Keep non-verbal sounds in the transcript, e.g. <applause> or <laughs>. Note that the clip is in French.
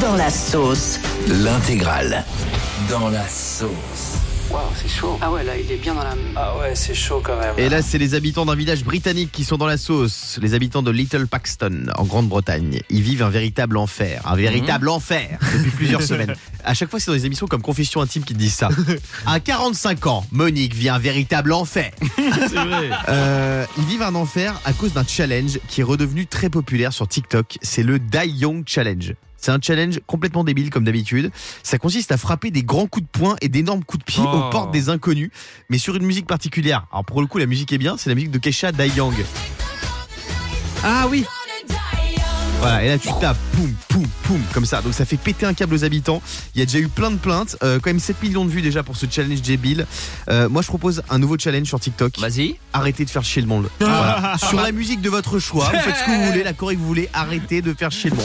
Dans la sauce. L'intégrale. Dans la sauce. Waouh, c'est chaud. Ah ouais, là, il est bien dans la. Ah ouais, c'est chaud quand même. Et là, c'est les habitants d'un village britannique qui sont dans la sauce. Les habitants de Little Paxton, en Grande-Bretagne. Ils vivent un véritable enfer. Un véritable enfer depuis plusieurs <laughs> semaines. À chaque fois, c'est dans des émissions comme Confession Intime qui disent ça. <laughs> À 45 ans, Monique vit un véritable enfer. <laughs> C'est vrai. Euh, ils vivent un enfer à cause d'un challenge qui est redevenu très populaire sur TikTok. C'est le Die Young Challenge. C'est un challenge complètement débile comme d'habitude. Ça consiste à frapper des grands coups de poing et d'énormes coups de pied Oh. aux portes des inconnus, mais sur une musique particulière. Alors pour le coup, la musique est bien, c'est la musique de Kesha Die Young. Ah oui. Voilà, et là tu tapes, poum, poum, poum, comme ça. Donc ça fait péter un câble aux habitants. Il y a déjà eu plein de plaintes, euh, quand même 7 millions de vues déjà pour ce challenge débile. Euh, moi je propose un nouveau challenge sur TikTok. Vas-y. Arrêtez de faire chier le monde. Voilà. <laughs> Sur la musique de votre choix, vous faites ce que vous voulez, la choré que vous voulez, arrêtez de faire chier le monde.